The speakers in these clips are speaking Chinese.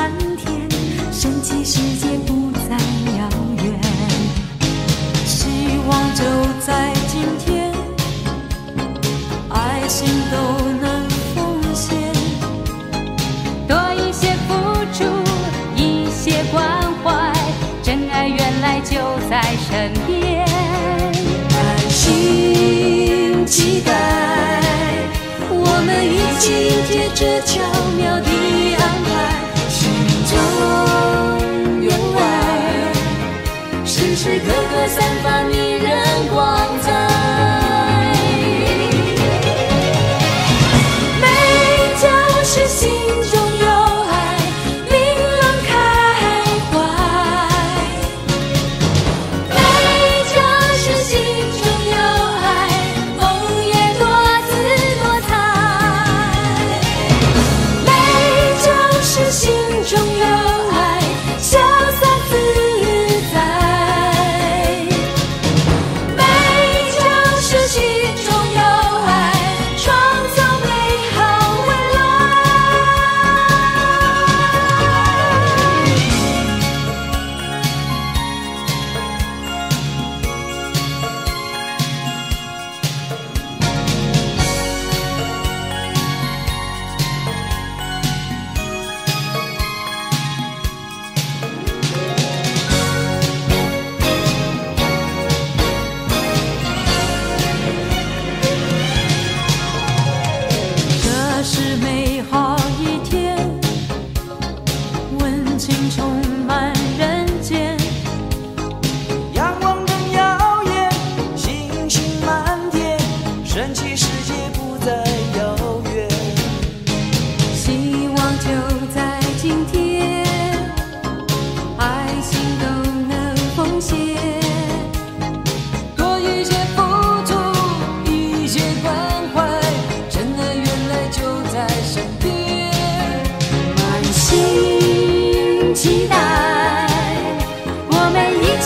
蓝天，神奇世界不再遥远，希望就在今天，爱心都能奉献，多一些付出，一些关怀，真爱原来就在身边，爱心期待，我们一起接着瞧。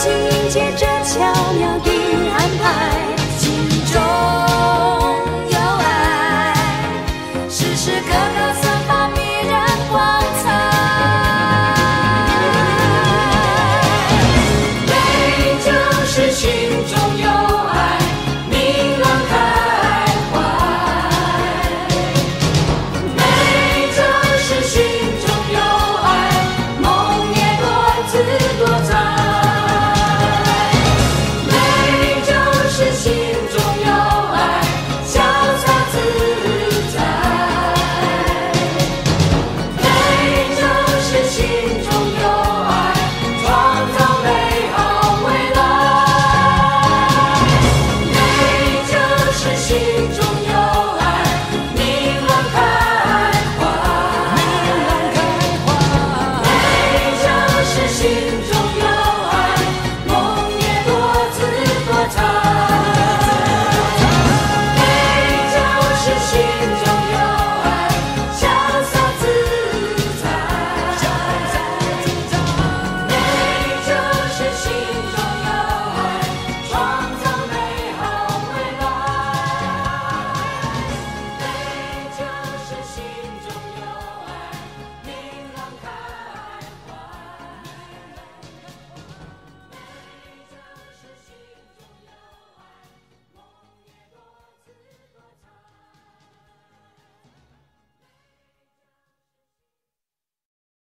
我们一起迎接这巧妙的安排。